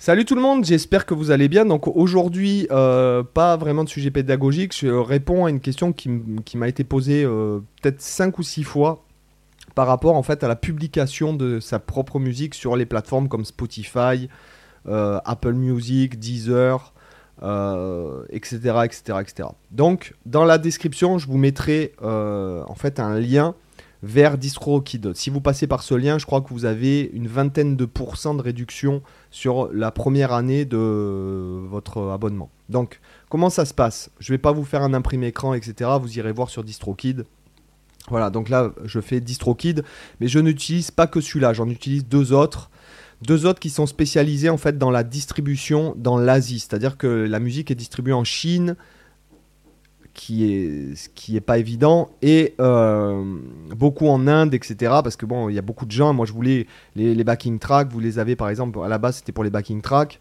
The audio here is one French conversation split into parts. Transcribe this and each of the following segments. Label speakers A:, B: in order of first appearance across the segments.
A: Salut tout le monde, j'espère que vous allez bien. Donc aujourd'hui, euh, pas vraiment de sujet pédagogique, je réponds à une question qui, m'a été posée euh, peut-être 5 ou 6 fois par rapport en fait à la publication de sa propre musique sur les plateformes comme Spotify, euh, Apple Music, Deezer, etc., etc., etc. Donc dans la description, je vous mettrai en fait un lien vers DistroKid. Si vous passez par ce lien, je crois que vous avez une vingtaine de pourcents de réduction sur la première année de votre abonnement. Donc, comment ça se passe? Je vais pas vous faire un imprimé écran, etc. Vous irez voir sur DistroKid. Voilà, donc là, je fais DistroKid, mais je n'utilise pas que celui-là, j'en utilise deux autres. Deux autres qui sont spécialisés en fait dans la distribution dans l'Asie, c'est-à-dire que la musique est distribuée en Chine, qui est ce qui est pas évident, et euh, beaucoup en Inde, etc. Parce que bon, il y a beaucoup de gens. Moi, je voulais les, backing tracks, vous les avez par exemple à la base, c'était pour les backing tracks.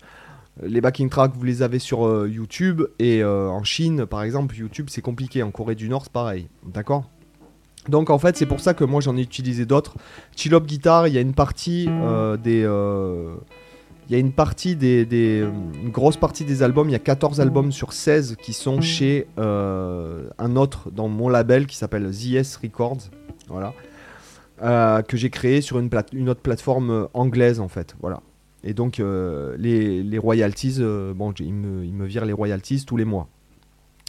A: Les backing tracks, vous les avez sur euh, YouTube et euh, en Chine, par exemple, YouTube c'est compliqué. En Corée du Nord, c'est pareil, d'accord? Donc en fait, c'est pour ça que moi j'en ai utilisé d'autres. Chillop Guitar, il y a une partie des, il y a une partie des, une grosse partie des albums. Il y a 14 albums sur 16 qui sont chez euh, un autre dans mon label qui s'appelle ZS Records, voilà, Euh, que j'ai créé sur une, plate- une autre plateforme euh, anglaise en fait, voilà. Et donc les, les royalties, bon, ils me, ils me virent les royalties tous les mois.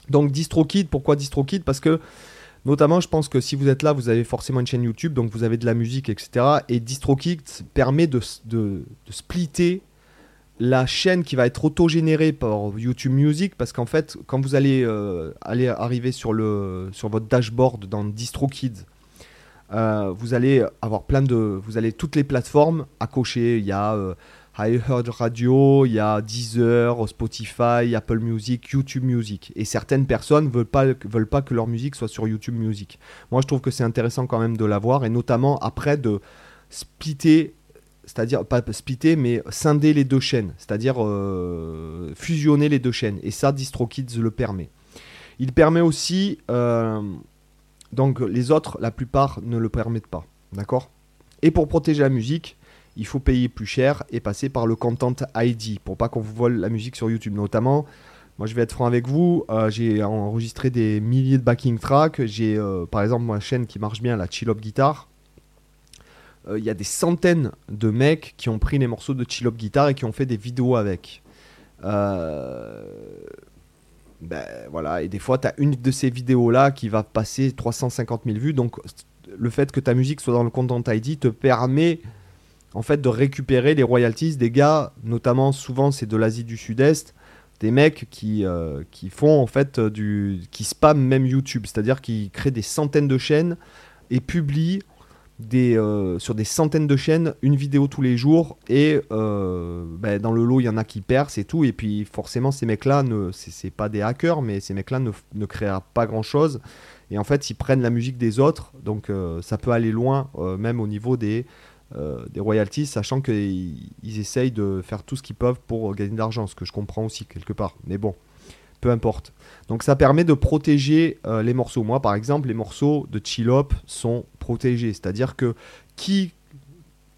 A: Donc DistroKid, pourquoi DistroKid? Parce que Notamment, je pense que si vous êtes là, vous avez forcément une chaîne YouTube, donc vous avez de la musique, etc. Et DistroKid permet de, de splitter la chaîne qui va être auto-générée par YouTube Music, parce qu'en fait, quand vous allez, euh, arriver sur, le, sur votre dashboard dans DistroKid, euh, vous allez avoir plein de, vous allez toutes les plateformes à cocher. Il y a euh, iHeart Radio, il y a Deezer, Spotify, Apple Music, YouTube Music. Et certaines personnes veulent pas, veulent pas que leur musique soit sur YouTube Music. Moi, je trouve que c'est intéressant quand même de l'avoir, et notamment après de splitter, c'est-à-dire pas splitter, mais scinder les deux chaînes, c'est-à-dire euh, fusionner les deux chaînes. Et ça, DistroKids le permet. Il permet aussi, euh, donc les autres, la plupart ne le permettent pas, d'accord? Et pour protéger la musique, il faut payer plus cher et passer par le Content ID pour pas qu'on vous vole la musique sur YouTube. Notamment, moi je vais être franc avec vous, euh, j'ai enregistré des milliers de backing tracks. J'ai par exemple ma chaîne qui marche bien, la Chill Up Guitar. Euh, Il y a des centaines de mecs qui ont pris les morceaux de Chill Up Guitar et qui ont fait des vidéos avec. Euh, ben, voilà, et des fois, tu as une de ces vidéos-là qui va passer 350 000 vues. Donc, le fait que ta musique soit dans le Content ID te permet en fait de récupérer les royalties des gars, notamment souvent c'est de l'Asie du Sud-Est, des mecs qui, euh, qui font en fait du. qui spamment même YouTube, c'est-à-dire qui créent des centaines de chaînes et publient des, euh, sur des centaines de chaînes une vidéo tous les jours et euh, ben, dans le lot il y en a qui percent et tout et puis forcément ces mecs là ne c'est c'est pas des hackers mais ces mecs là ne, ne créent pas grand chose et en fait ils prennent la musique des autres donc euh, ça peut aller loin même au niveau des royalties, sachant qu'ils ils essayent de faire tout ce qu'ils peuvent pour gagner de l'argent, ce que je comprends aussi quelque part. Mais bon, peu importe. Donc ça permet de protéger les morceaux. Moi, par exemple, les morceaux de Chill Up sont C'est-à-dire que qui,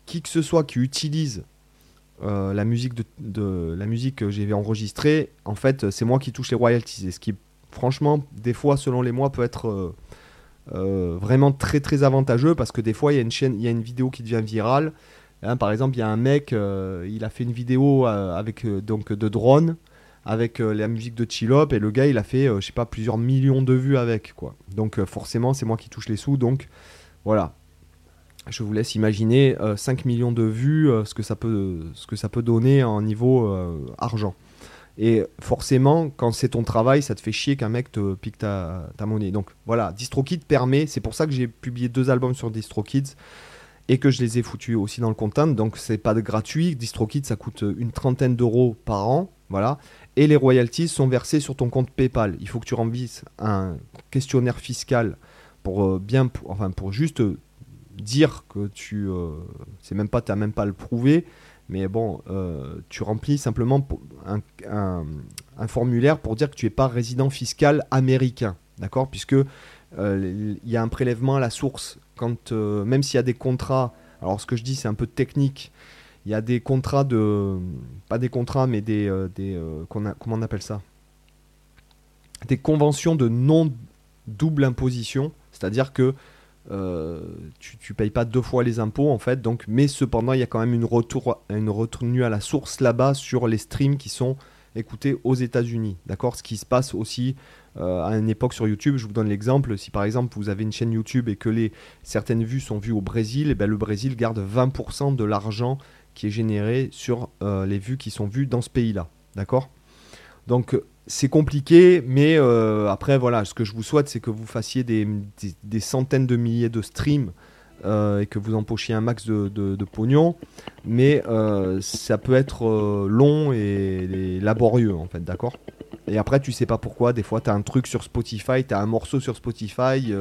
A: qui que ce soit qui utilise euh, la, musique de, la musique que j'ai enregistrée, en fait, c'est moi qui touche les royalties. Et ce qui, franchement, des fois, selon les mois, peut être... euh, euh, vraiment très très avantageux parce que des fois il y a une chaîne, il y une vidéo qui devient virale. Hein, par exemple, il y a un mec, il a fait une vidéo avec donc de drone avec la musique de Chillop et le gars il a fait je sais pas plusieurs millions de vues avec quoi. Donc forcément c'est moi qui touche les sous donc voilà. Je vous laisse imaginer euh, 5 millions de vues euh, ce que ça peut donner en niveau euh, argent. Et forcément, quand c'est ton travail, ça te fait chier qu'un mec te pique ta, ta monnaie. Donc voilà, DistroKid permet, c'est pour ça que j'ai publié deux albums sur DistroKids et que je les ai foutus aussi dans le content. Donc c'est pas de gratuit. DistroKid, ça coûte une trentaine d'euros par an. Voilà. Et les royalties sont versées sur ton compte PayPal. Il faut que tu remplisses un questionnaire fiscal pour euh, bien, enfin pour juste euh, dire que tu, euh, c'est même pas, t'as même pas à le prouver, mais bon, tu remplis simplement un, formulaire pour dire que tu n'es pas résident fiscal américain, d'accord? Puisque il y a un prélèvement à la source quand, même s'il y a des contrats. Alors ce que je dis, c'est un peu technique. il y a des contrats de. Pas des contrats, mais des. des qu'on a- comment on appelle ça? Des conventions de non-double imposition. C'est-à-dire que euh, tu, tu payes pas deux fois les impôts, en fait. Donc, mais cependant, il y a quand même une, retour, une retenue à la source là-bas sur les streams qui sont écoutés aux États-Unis. D'accord? Ce qui se passe aussi euh, à une époque sur YouTube. Je vous donne l'exemple. Si par exemple vous avez une chaîne YouTube et que les, certaines vues sont vues au Brésil, eh ben, le Brésil garde 20% de l'argent qui est généré sur euh, les vues qui sont vues dans ce pays-là. D'accord? Donc euh, c'est compliqué, mais euh, après voilà, ce que je vous souhaite, c'est que vous fassiez des, centaines de milliers de streams euh, et que vous empochiez un max de, de- pognon, mais ça peut être long et, et laborieux en fait, d'accord? Et après, tu sais pas pourquoi, des fois, tu as un truc sur Spotify, tu as un morceau sur Spotify.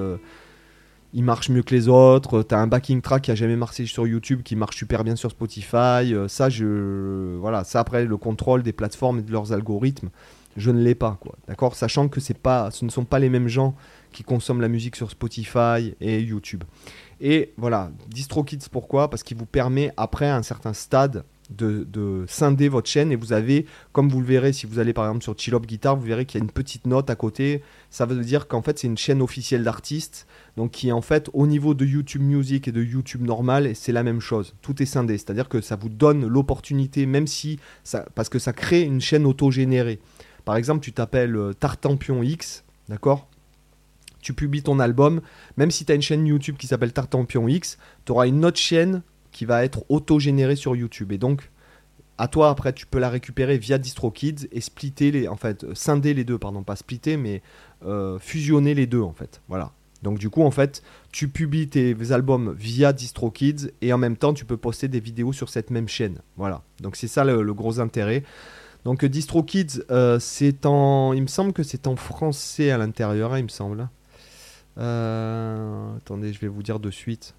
A: Euh, il marche mieux que les autres. T'as un backing track qui a jamais marché sur YouTube qui marche super bien sur Spotify. euh, ça, je, voilà, ça après le contrôle des plateformes et de leurs algorithmes, je ne l'ai pas, quoi. D'accord, sachant que c'est pas, ce ne sont pas les mêmes gens qui consomment la musique sur Spotify et YouTube. Et voilà, DistroKids, pourquoi? Parce qu'il vous permet après à un certain stade de, de scinder votre chaîne et vous avez, comme vous le verrez, si vous allez par exemple sur Chill Up Guitar, vous verrez qu'il y a une petite note à côté. Ça veut dire qu'en fait c'est une chaîne officielle d'artistes donc qui en fait au niveau de YouTube Music et de YouTube normal, c'est la même chose. Tout est scindé, c'est-à-dire que ça vous donne l'opportunité, même si ça, parce que ça crée une chaîne auto-générée. Par exemple, tu t'appelles euh, Tartampion X, d'accord? Tu publies ton album, même si tu as une chaîne YouTube qui s'appelle Tartampion X, tu auras une autre chaîne qui va être auto-générée sur YouTube. Et donc, à toi après, tu peux la récupérer via DistroKids et splitter les, en fait, euh, scinder les deux, pardon, pas splitter, mais euh, fusionner les deux en fait. Voilà. Donc du coup, en fait, tu publies tes albums via DistroKids et en même temps, tu peux poster des vidéos sur cette même chaîne. Voilà. Donc c'est ça le, gros intérêt. Donc DistroKids, euh, c'est en, il me semble que c'est en français à l'intérieur, hein, il me semble. Euh, attendez, je vais vous dire de suite.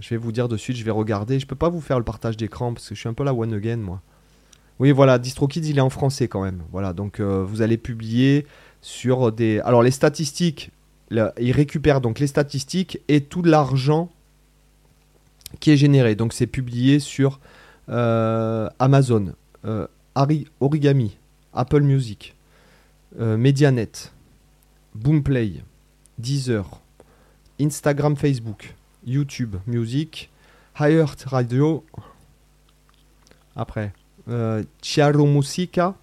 A: Je vais vous dire de suite, je vais regarder. Je peux pas vous faire le partage d'écran parce que je suis un peu la one again moi. Oui, voilà, DistroKids, il est en français quand même. Voilà, donc euh, vous allez publier sur des. Alors les statistiques, il récupère donc les statistiques et tout l'argent qui est généré. Donc c'est publié sur euh, Amazon, euh, Origami, Apple Music, euh, Medianet, Boomplay, Deezer, Instagram, Facebook, YouTube Music, Heart Radio. Après, euh, Chiaro Musica,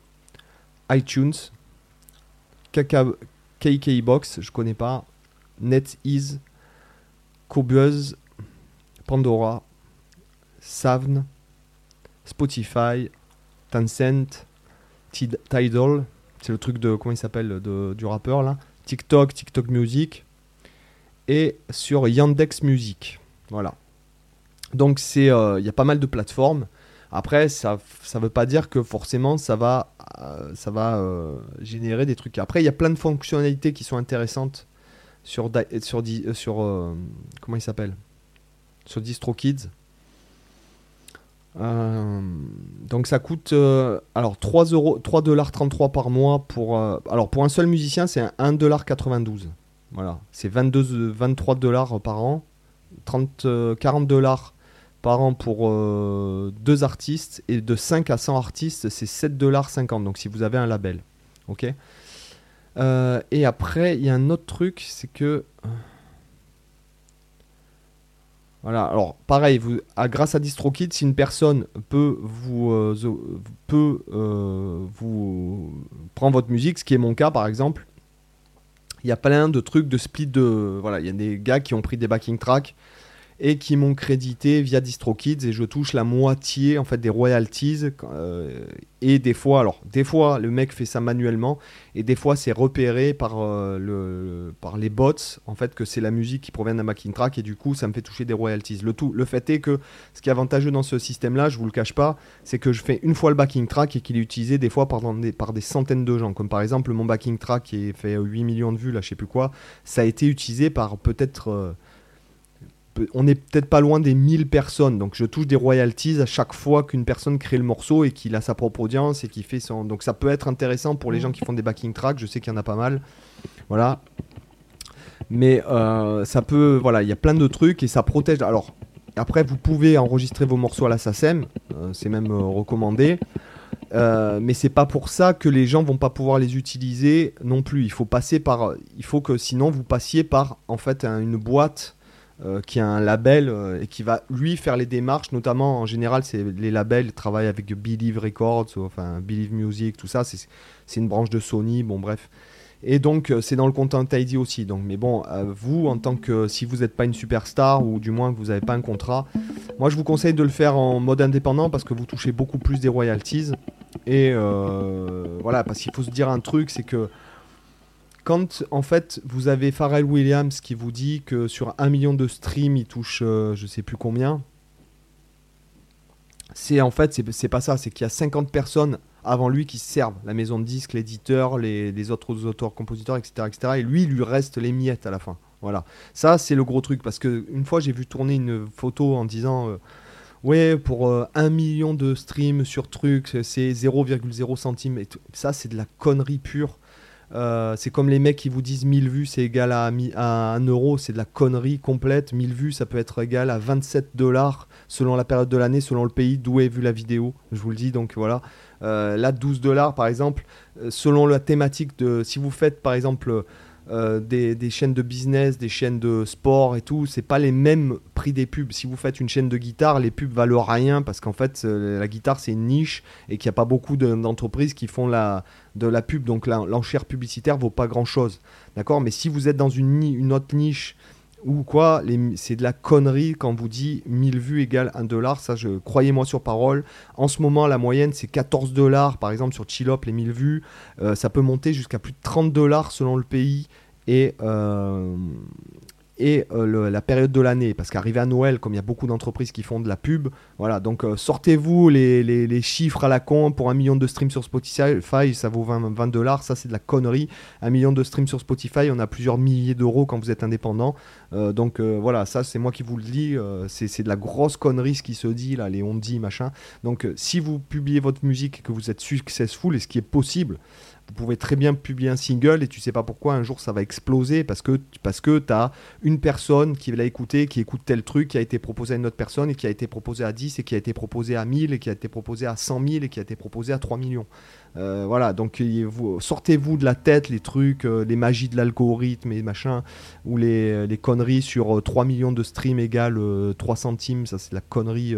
A: iTunes, KK Box, je connais pas, NetEase, Cobuzz, Pandora, Savn, Spotify, Tencent, Tid- Tidal, c'est le truc de comment il s'appelle du rappeur là, TikTok, TikTok Music et sur Yandex Music. Voilà. Donc c'est euh, il y a pas mal de plateformes. Après ça ça veut pas dire que forcément ça va euh, ça va euh, générer des trucs. Après il y a plein de fonctionnalités qui sont intéressantes sur euh, sur comment il s'appelle? Sur DistroKids. Donc ça coûte euh, alors 3 euros 3,33$ par mois pour alors pour un seul musicien c'est un 1,92$. Voilà, c'est 22 23 dollars par an, 30 euh, 40 dollars par an pour euh, deux artistes et de 5 à 100 artistes c'est 7,50$. Donc si vous avez un label, ok? Euh, et après il y a un autre truc, c'est que voilà, alors pareil, vous, à- grâce à DistroKid, si une personne peut vous euh, peut euh, vous prendre votre musique, ce qui est mon cas par exemple, il y a plein de trucs de split de voilà, il y a des gars qui ont pris des backing tracks et qui m'ont crédité via DistroKids. Et je touche la moitié en fait des royalties euh, et des fois alors des fois le mec fait ça manuellement et des fois c'est repéré par euh, le par les bots en fait que c'est la musique qui provient d'un backing track et du coup ça me fait toucher des royalties. Le tout le fait est que ce qui est avantageux dans ce système là je vous le cache pas c'est que je fais une fois le backing track et qu'il est utilisé des fois par des, par des centaines de gens. Comme par exemple mon backing track qui fait 8 millions de vues là je sais plus quoi ça a été utilisé par peut-être euh, on n'est peut-être pas loin des 1000 personnes, donc je touche des royalties à chaque fois qu'une personne crée le morceau et qu'il a sa propre audience et qui fait. Donc ça peut être intéressant pour les gens qui font des backing tracks, je sais qu'il y en a pas mal. Voilà. Mais euh, ça peut. Voilà, il y a plein de trucs et ça protège. Alors, Après, vous pouvez enregistrer vos morceaux à la SACEM, euh, c'est même euh, recommandé. Mais c'est pas pour ça que les gens vont pas pouvoir les utiliser non plus. Il faut passer par, il faut que sinon vous passiez par en fait une boîte qui a un label et qui va lui faire les démarches. Notamment en général, c'est les labels travaillent avec Believe Records, enfin Believe Music, tout ça. C'est une branche de Sony. Bon bref. Et donc, euh, c'est dans le Content ID aussi. Donc, mais bon, euh, vous, en tant que si vous n'êtes pas une superstar ou du moins que vous n'avez pas un contrat, moi je vous conseille de le faire en mode indépendant parce que vous touchez beaucoup plus des royalties. Et euh, voilà, parce qu'il faut se dire un truc, c'est que quand en fait vous avez Pharrell Williams qui vous dit que sur un million de streams il touche je sais plus combien, c'est en fait c'est pas ça, c'est qu'il y a 50 personnes avant lui qui servent, la maison de disques, l'éditeur, les, autres auteurs, compositeurs, etc.. Et lui, il lui reste les miettes à la fin. Voilà. Ça, c'est le gros truc. Parce que une fois, j'ai vu tourner une photo en disant euh, Ouais, pour euh, un million de streams sur truc, c'est 0,0 centimes. Et ça, c'est de la connerie pure. Euh, c'est comme les mecs qui vous disent 1000 vues, c'est égal à, à 1 euro. C'est de la connerie complète. 1000 vues, ça peut être égal à 27 dollars selon la période de l'année, selon le pays d'où est vue la vidéo. Je vous le dis, donc voilà. Euh, là, 12 dollars, par exemple, euh, selon la thématique de. Si vous faites, par exemple, euh, des, chaînes de business, des chaînes de sport et tout, c'est pas les mêmes prix des pubs. Si vous faites une chaîne de guitare, les pubs valent rien parce qu'en fait, la guitare, c'est une niche et qu'il n'y a pas beaucoup d'entreprises qui font la, de la pub. Donc, l'enchère publicitaire vaut pas grand chose. D'accord? Mais si vous êtes dans une, une autre niche ou quoi, c'est de la connerie quand vous dit 1000 vues égale 1 dollar. Ça, je croyez-moi sur parole. En ce moment, la moyenne, c'est 14 dollars. Par exemple, sur Chillop, les 1000 vues, euh, ça peut monter jusqu'à plus de 30 dollars selon le pays. Et, euh, et euh, la période de l'année. Parce qu'arrivé à Noël, comme il y a beaucoup d'entreprises qui font de la pub, voilà, donc euh, sortez-vous les, chiffres à la con pour un million de streams sur Spotify, ça vaut 20 dollars, ça c'est de la connerie. Un million de streams sur Spotify, on a plusieurs milliers d'euros quand vous êtes indépendant. Euh, donc voilà, ça c'est moi qui vous le dis, c'est de la grosse connerie ce qui se dit là, les on dit machin. Donc si vous publiez votre musique et que vous êtes successful, et ce qui est possible, vous pouvez très bien publier un single et tu sais pas pourquoi un jour ça va exploser parce que, parce que tu as une personne qui l'a écouté, qui écoute tel truc, qui a été proposé à une autre personne et qui a été proposé à 10 et qui a été proposé à 1000 et qui a été proposé à 100 000 et qui a été proposé à 3 millions. Euh, voilà, donc sortez-vous de la tête les trucs, euh, les magies de l'algorithme et machin, ou les, les conneries sur 3 euh, millions de streams égale 3 centimes, ça c'est la connerie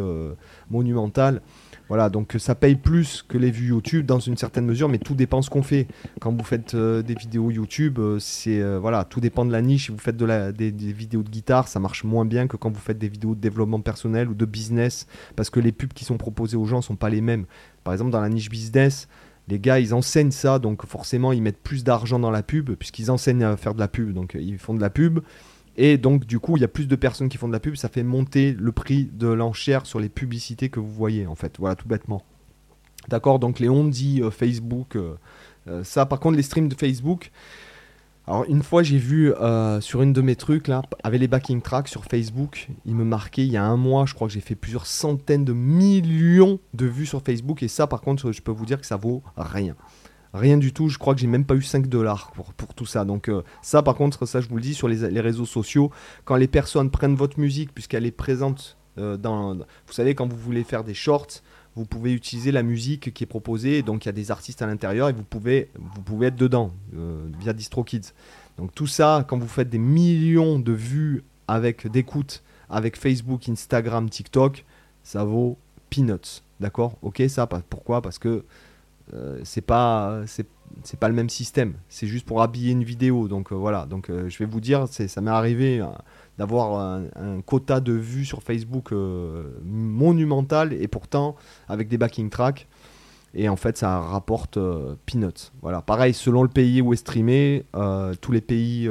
A: monumentale. Voilà, donc ça paye plus que les vues YouTube dans une certaine mesure, mais tout dépend ce qu'on fait. Quand vous faites euh, des vidéos YouTube, euh, c'est euh, voilà, tout dépend de la niche. Si vous faites des, vidéos de guitare, ça marche moins bien que quand vous faites des vidéos de développement personnel ou de business, parce que les pubs qui sont proposées aux gens sont pas les mêmes. Par exemple, dans la niche business, les gars, ils enseignent ça, donc forcément, ils mettent plus d'argent dans la pub, puisqu'ils enseignent à faire de la pub, donc ils font de la pub. Et donc, du coup, il y a plus de personnes qui font de la pub, ça fait monter le prix de l'enchère sur les publicités que vous voyez, en fait. Voilà, tout bêtement. D'accord Donc, les on dit euh, Facebook, euh, euh, ça, par contre, les streams de Facebook. Alors, une fois, j'ai vu sur une de mes trucs, là, avec les backing tracks sur Facebook, il me marquait, il y a un mois, je crois que j'ai fait plusieurs centaines de millions de vues sur Facebook. Et ça, par contre, je peux vous dire que ça vaut rien. Rien du tout, je crois que j'ai même pas eu 5 dollars pour, tout ça. Donc euh, ça par contre, ça je vous le dis sur les, réseaux sociaux, quand les personnes prennent votre musique puisqu'elle est présente euh, dans... Vous savez, quand vous voulez faire des shorts, vous pouvez utiliser la musique qui est proposée, donc il y a des artistes à l'intérieur et vous pouvez, vous pouvez être dedans euh, via DistroKids. Donc tout ça, quand vous faites des millions de vues avec d'écoutes avec Facebook, Instagram, TikTok, ça vaut peanuts. D'accord? Ok, ça, pourquoi? Parce que euh, c'est pas c'est pas le même système. C'est juste pour habiller une vidéo. Donc euh, voilà. Donc euh, je vais vous dire, ça m'est arrivé d'avoir un, quota de vues sur Facebook monumental et pourtant avec des backing tracks. Et en fait, ça rapporte peanuts. Voilà. Pareil, selon le pays où est streamé, tous les pays,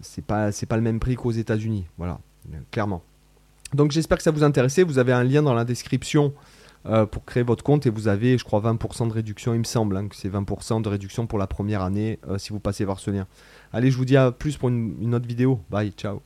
A: c'est pas c'est pas le même prix qu'aux États-Unis. Voilà, clairement. Donc j'espère que ça vous intéressait. Vous avez un lien dans la description euh, pour créer votre compte et vous avez, je crois, 20% de réduction. Il me semble hein, que c'est 20% de réduction pour la première année euh, si vous passez par ce lien. Allez, je vous dis à plus pour une autre vidéo. Bye, ciao.